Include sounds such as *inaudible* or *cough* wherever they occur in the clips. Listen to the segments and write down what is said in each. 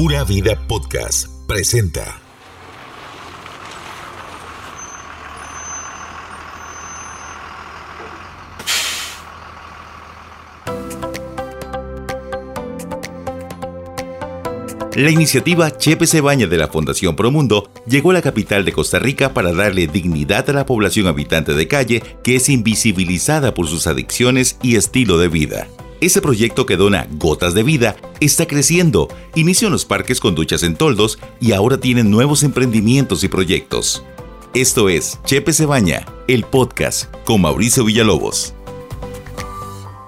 Pura Vida Podcast presenta. La iniciativa Chepe se baña de la Fundación Promundo llegó a la capital de Costa Rica para darle dignidad a la población habitante de calle que es invisibilizada por sus adicciones y estilo de vida. Ese proyecto que dona gotas de vida está creciendo. Inició en los parques con duchas en toldos y ahora tienen nuevos emprendimientos y proyectos. Esto es Chepe se baña, el podcast con Mauricio Villalobos.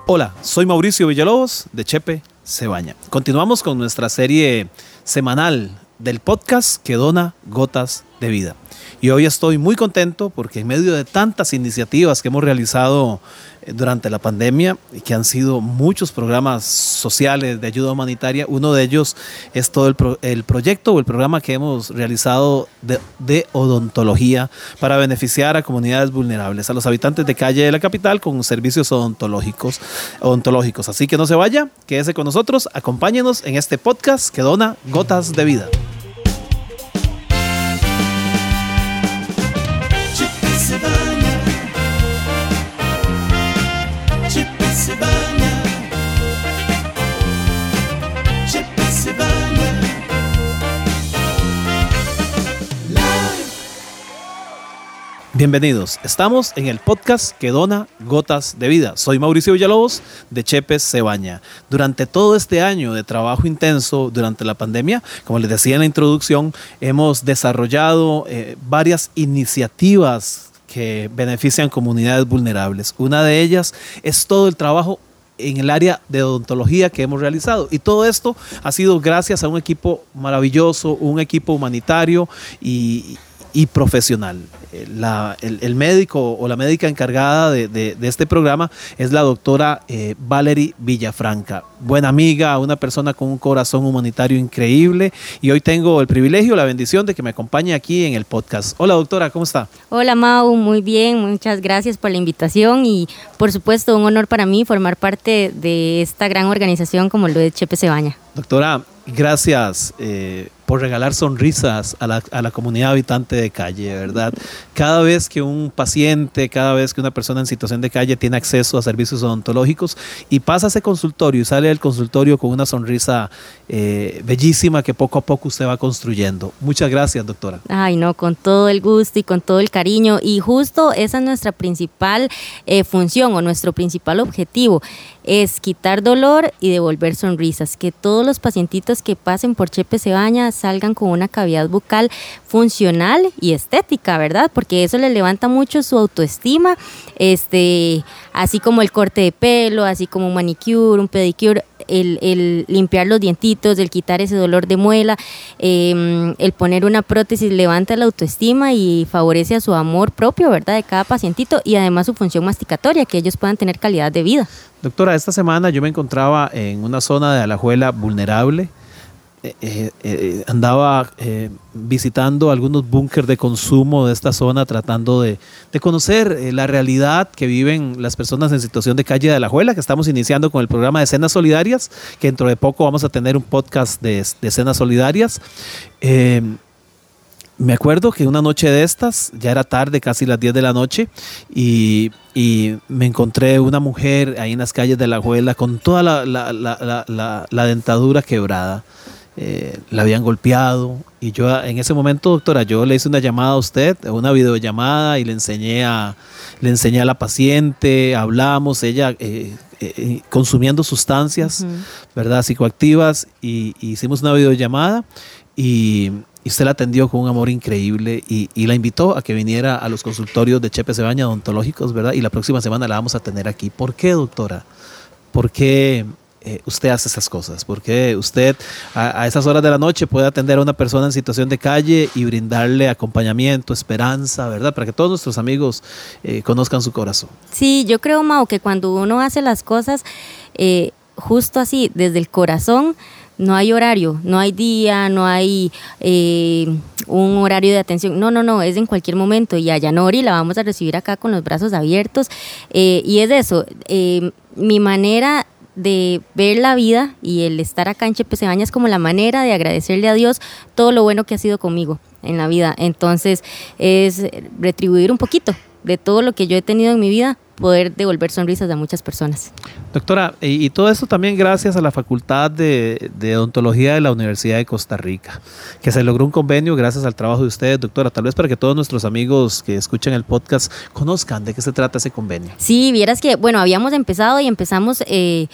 Hola, soy Mauricio Villalobos de Chepe se baña. Continuamos con nuestra serie semanal del podcast que dona gotas de vida. Y hoy estoy muy contento porque en medio de tantas iniciativas que hemos realizado eh, durante la pandemia, y que han sido muchos programas sociales de ayuda humanitaria, uno de ellos es todo el, proyecto o el programa que hemos realizado de, de, odontología para beneficiar a comunidades vulnerables, a los habitantes de calle de la capital con servicios odontológicos. odontológicos. Así que no se vaya, quédese con nosotros, acompáñenos en este podcast que dona gotas de vida. Bienvenidos, estamos en el podcast que dona gotas de vida. Soy Mauricio Villalobos de Chepes Cebaña. Durante todo este año de trabajo intenso durante la pandemia, como les decía en la introducción, hemos desarrollado eh, varias iniciativas que benefician comunidades vulnerables. Una de ellas es todo el trabajo en el área de odontología que hemos realizado. Y todo esto ha sido gracias a un equipo maravilloso, un equipo humanitario y, y profesional. Eh, la, el, médico o la médica encargada de, este programa es la doctora eh, Valerie Villafranca, buena amiga, una persona con un corazón humanitario increíble y hoy tengo el privilegio, la bendición de que me acompañe aquí en el podcast. Hola doctora, ¿cómo está? Hola Mau, muy bien, muchas gracias por la invitación y por supuesto un honor para mí formar parte de esta gran organización como lo de Chepe Cebaña. Doctora, gracias. Eh, por regalar sonrisas a la, a la, comunidad habitante de calle, ¿verdad? Cada vez que un paciente, cada vez que una persona en situación de calle tiene acceso a servicios odontológicos y pasa ese consultorio y sale del consultorio con una sonrisa eh, bellísima que poco a poco usted va construyendo. Muchas gracias, doctora. Ay, no, con todo el gusto y con todo el cariño. Y justo esa es nuestra principal eh, función o nuestro principal objetivo es quitar dolor y devolver sonrisas, que todos los pacientitos que pasen por Chepe Cebaña salgan con una cavidad bucal funcional y estética, ¿verdad? Porque eso les levanta mucho su autoestima, este, así como el corte de pelo, así como un manicure, un pedicure, el, limpiar los dientitos, el quitar ese dolor de muela, em, el poner una prótesis levanta la autoestima y favorece a su amor propio, ¿verdad? De cada pacientito y además su función masticatoria, que ellos puedan tener calidad de vida. Doctora, esta semana yo me encontraba en una zona de Alajuela vulnerable eh, eh, eh, andaba visitando algunos búnkers de consumo de esta zona, tratando de, conocer la realidad que viven las personas en situación de calle de la Juela, que estamos iniciando con el programa de Cenas Solidarias, que dentro de poco vamos a tener un podcast de, de Cenas Solidarias. me acuerdo que una noche de estas, ya era tarde, casi las 10 de la noche, y, me encontré una mujer ahí en las calles de la Juela con toda la dentadura quebrada eh, la habían golpeado. Y yo en ese momento, doctora, yo le hice una llamada a usted, una videollamada, y le enseñé a, le enseñé a la paciente, hablamos, ella eh, eh, consumiendo sustancias, ¿verdad? Psicoactivas, y, hicimos una videollamada y, y, usted la atendió con un amor increíble y, y, la invitó a que viniera a los consultorios de Chepe Cebaña odontológicos, ¿verdad? Y la próxima semana la vamos a tener aquí. ¿Por qué, doctora? ¿Por qué eh, usted hace esas cosas? Porque usted a, esas horas de la noche puede atender a una persona en situación de calle y brindarle acompañamiento, esperanza, ¿verdad? Para que todos nuestros amigos eh, conozcan su corazón. Sí, yo creo, Mao, que cuando uno hace las cosas eh, justo así, desde el corazón, no hay horario, no hay día, no hay un horario de atención. No, no, no, es en cualquier momento. Y a Yanori la vamos a recibir acá con los brazos abiertos. y es eso, mi manera de ver la vida y el estar acá en Chepe Baña es como la manera de agradecerle a Dios todo lo bueno que ha sido conmigo en la vida. Entonces es retribuir un poquito de todo lo que yo he tenido en mi vida, poder devolver sonrisas a muchas personas. Doctora, y, todo esto también gracias a la Facultad de, Odontología de la Universidad de Costa Rica, que se logró un convenio gracias al trabajo de ustedes, doctora, tal vez para que todos nuestros amigos que escuchan el podcast conozcan de qué se trata ese convenio. Sí, vieras que, bueno, habíamos empezado y empezamos... Eh,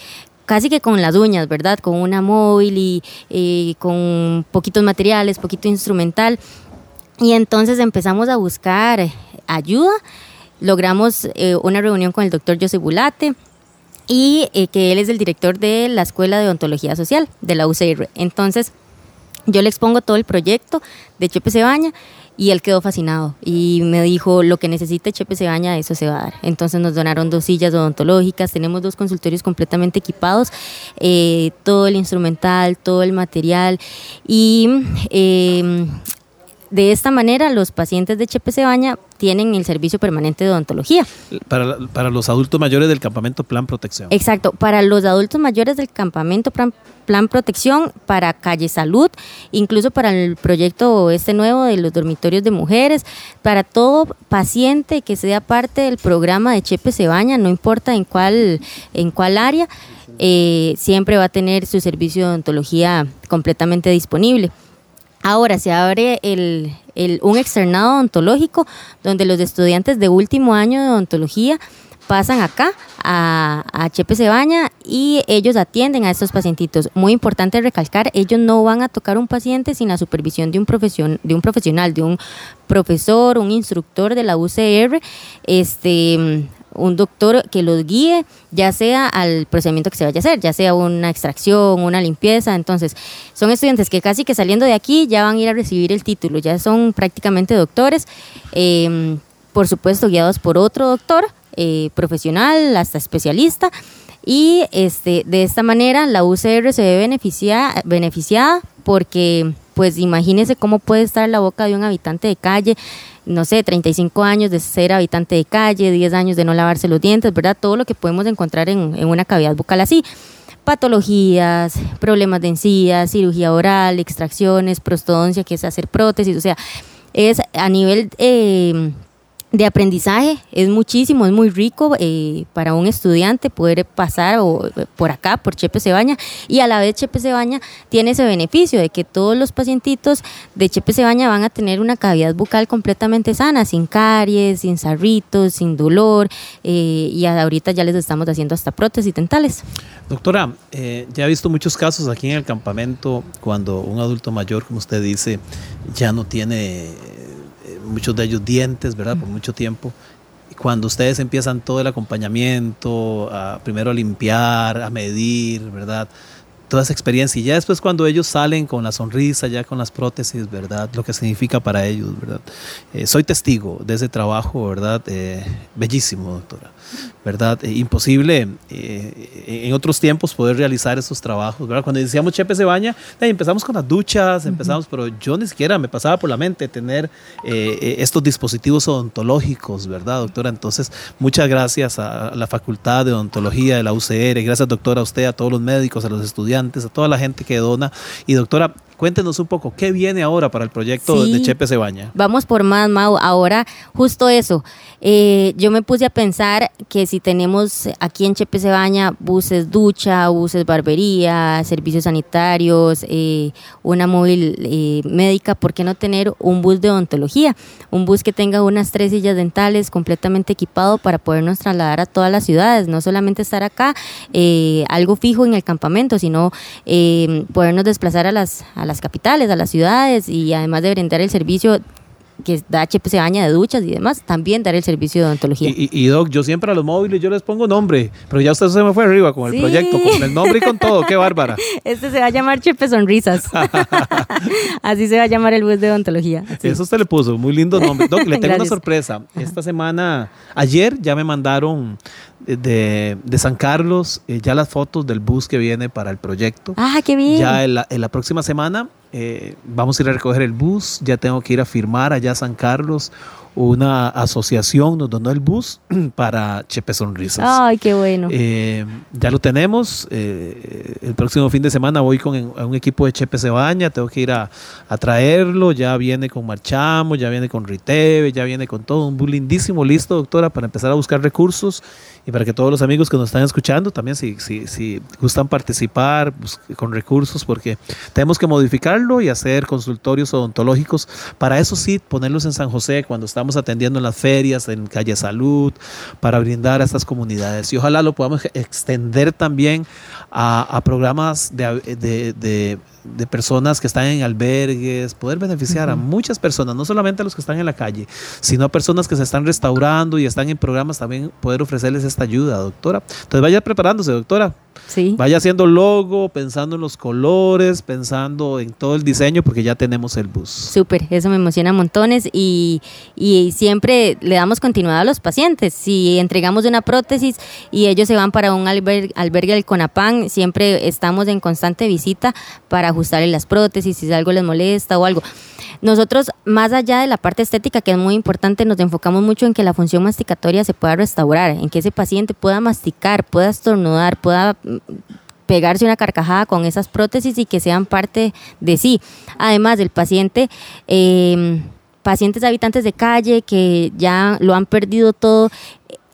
casi que con las uñas, ¿verdad? Con una móvil y eh, con poquitos materiales, poquito instrumental. Y entonces empezamos a buscar ayuda. Logramos eh, una reunión con el doctor José Bulate y eh, que él es el director de la Escuela de Odontología Social de la UCR. Entonces, yo le expongo todo el proyecto de Chepe Cebaña y él quedó fascinado y me dijo, lo que necesite Chepe Cebaña, eso se va a dar. Entonces nos donaron dos sillas odontológicas, tenemos dos consultorios completamente equipados, eh, todo el instrumental, todo el material y de esta manera, los pacientes de Chepe Cebaña tienen el servicio permanente de odontología. Para, para, los adultos mayores del campamento Plan Protección. Exacto, para los adultos mayores del campamento Plan, Plan Protección, para Calle Salud, incluso para el proyecto este nuevo de los dormitorios de mujeres, para todo paciente que sea parte del programa de Chepe Cebaña, no importa en cuál, en cuál área, eh, siempre va a tener su servicio de odontología completamente disponible. Ahora se abre el, un externado odontológico donde los estudiantes de último año de odontología pasan acá a, a Chepe Cebaña y ellos atienden a estos pacientitos. Muy importante recalcar, ellos no van a tocar un paciente sin la supervisión de un, profesion, de un profesional, de un profesor, un instructor de la UCR, este, un doctor que los guíe, ya sea al procedimiento que se vaya a hacer, ya sea una extracción, una limpieza. Entonces, son estudiantes que casi que saliendo de aquí ya van a ir a recibir el título, ya son prácticamente doctores, em, por supuesto guiados por otro doctor eh, profesional, hasta especialista. Y este, de esta manera la UCR se ve beneficiada, beneficiada porque pues imagínese cómo puede estar la boca de un habitante de calle, no sé, 35 años de ser habitante de calle, 10 años de no lavarse los dientes, ¿verdad? Todo lo que podemos encontrar en, en una cavidad bucal así patologías, problemas de encías, cirugía oral, extracciones, prostodoncia, que es hacer prótesis, o sea, es a nivel eh, de aprendizaje es muchísimo, es muy rico eh, para un estudiante poder pasar o, por acá, por Chepe Cebaña, y a la vez Chepe Cebaña tiene ese beneficio de que todos los pacientitos de Chepe Cebaña van a tener una cavidad bucal completamente sana, sin caries, sin sarritos, sin dolor, eh, y ahorita ya les estamos haciendo hasta prótesis dentales. Doctora, eh, ya he visto muchos casos aquí en el campamento cuando un adulto mayor, como usted dice, ya no tiene muchos de ellos dientes, ¿verdad? Por mucho tiempo. Cuando ustedes empiezan todo el acompañamiento, a, primero a limpiar, a medir, ¿verdad? Toda esa experiencia. Y ya después cuando ellos salen con la sonrisa, ya con las prótesis, ¿verdad? Lo que significa para ellos, ¿verdad? Eh, soy testigo de ese trabajo, ¿verdad? Eh, bellísimo, doctora. ¿verdad? Eh, imposible en otros tiempos poder realizar esos trabajos, ¿verdad? Cuando decíamos Chepe se baña, empezamos con las duchas, empezamos, pero yo ni siquiera me pasaba por la mente tener estos dispositivos odontológicos, ¿verdad, doctora? Entonces, muchas gracias a la Facultad de Odontología de la UCR, gracias, doctora, a usted, a todos los médicos, a los estudiantes, a toda la gente que dona. Y, doctora, Cuéntenos un poco, ¿qué viene ahora para el proyecto de Chepe Cebaña? Vamos por más, Mau. Ahora, justo eso. Eh, yo me puse a pensar que si tenemos aquí en Chepe Cebaña buses ducha, buses barbería, servicios sanitarios, eh, una móvil eh, médica, ¿por qué no tener un bus de odontología? Un bus que tenga unas tres sillas dentales completamente equipado para podernos trasladar a todas las ciudades, no solamente estar acá, algo fijo en el campamento, sino podernos desplazar a las, a las capitales, a las ciudades y además de brindar el servicio que da HP se baña de duchas y demás, también dar el servicio de odontología. Y, Doc, yo siempre a los móviles yo les pongo nombre, pero ya usted se me fue arriba con el proyecto, con el nombre y con todo, qué bárbara. *laughs* Este se va a llamar Chepe Sonrisas. *laughs* Así se va a llamar el bus de odontología. Eso usted le puso, muy lindo nombre. Doc, le tengo una sorpresa. Esta semana, ayer ya me mandaron de, de San Carlos eh, ya las fotos del bus que viene para el proyecto. Ah, qué bien. Ya en la, en la próxima semana eh, vamos a ir a recoger el bus, ya tengo que ir a firmar allá a San Carlos una asociación nos donó el bus *clears throat* para Chepe Sonrisas. Ay, qué bueno. Eh, ya lo tenemos. eh, el próximo fin de semana voy con en- a un equipo de Chepe Cebaña. Tengo que ir a, a traerlo. Ya viene con Marchamo, ya viene con Riteve, ya viene con todo. Un bus lindísimo, listo, doctora, para empezar a buscar recursos y para que todos los amigos que nos están escuchando también, si, si, si gustan participar bus- con recursos, porque tenemos que modificarlo y hacer consultorios odontológicos. Para eso sí, ponerlos en San José cuando estamos atendiendo en las ferias, en Calle Salud, para brindar a estas comunidades. Y ojalá lo podamos extender también a, a programas de, de- de- de personas que están en albergues, poder beneficiar a muchas personas, no solamente a los que están en la calle, sino a personas que se están restaurando y están en programas también poder ofrecerles esta ayuda, doctora. Entonces vaya preparándose, doctora. Sí. Vaya haciendo logo, pensando en los colores, pensando en todo el diseño, porque ya tenemos el bus. Súper, eso me emociona montones y, y siempre le damos continuidad a los pacientes. Si entregamos una prótesis y ellos se van para un alber- albergue del CONAPAN, siempre estamos en constante visita para ajustarle las prótesis, si algo les molesta o algo. Nosotros, más allá de la parte estética, que es muy importante, nos enfocamos mucho en que la función masticatoria se pueda restaurar, en que ese paciente pueda masticar, pueda estornudar, pueda mm, pegarse una carcajada con esas prótesis y que sean parte de sí. Además, del paciente, eh, pacientes habitantes de calle que ya lo han perdido todo,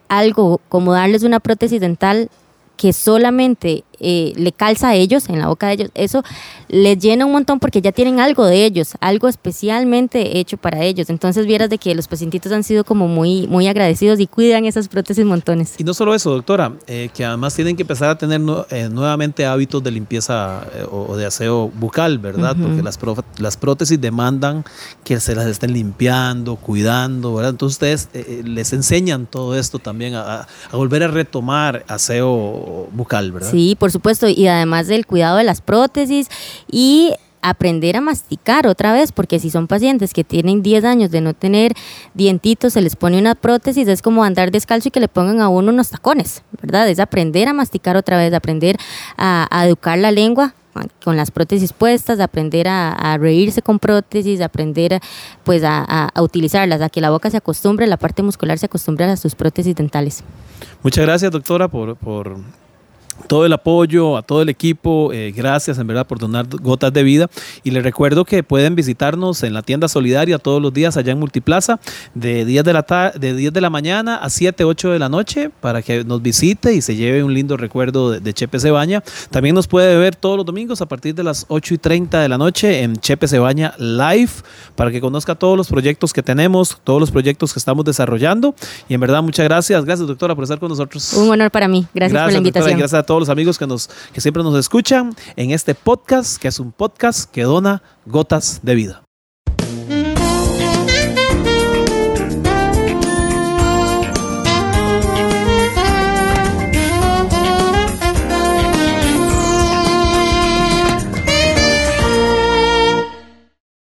algo como darles una prótesis dental que solamente eh, le calza a ellos, en la boca de ellos, eso les llena un montón porque ya tienen algo de ellos, algo especialmente hecho para ellos. Entonces vieras de que los pacientitos han sido como muy, muy agradecidos y cuidan esas prótesis montones. Y no solo eso, doctora, eh, que además tienen que empezar a tener eh, nuevamente hábitos de limpieza eh, o, o de aseo bucal, ¿verdad? Porque las, pro- las prótesis demandan que se las estén limpiando, cuidando, ¿verdad? Entonces ustedes les enseñan todo esto también a volver a retomar aseo bucal, ¿verdad? Sí, por supuesto, y además del cuidado de las prótesis y aprender a masticar otra vez, porque si son pacientes que tienen 10 años de no tener dientitos, se les pone una prótesis, es como andar descalzo y que le pongan a uno unos tacones, ¿verdad? Es aprender a masticar otra vez, aprender a, educar la lengua con las prótesis puestas, aprender a, reírse con prótesis, aprender pues a utilizarlas, a que la boca se acostumbre, la parte muscular se acostumbre a sus prótesis dentales. Muchas gracias, doctora, por, por todo el apoyo, a todo el equipo. eh, gracias, en verdad, por donar gotas de vida. Y les recuerdo que pueden visitarnos en la tienda solidaria todos los días allá en Multiplaza, de 10 de la, de, 10 de la mañana a 7, 8 de la noche, para que nos visite y se lleve un lindo recuerdo de, de Chepe Cebaña. También nos puede ver todos los domingos a partir de las 8 y 30 de la noche en Chepe Cebaña Live, para que conozca todos los proyectos que tenemos, todos los proyectos que estamos desarrollando. Y en verdad, muchas gracias. Gracias, doctora, por estar con nosotros. Un honor para mí. Gracias, por la doctora, invitación. gracias a todos los amigos que, nos, que siempre nos escuchan en este podcast, que es un podcast que dona gotas de vida.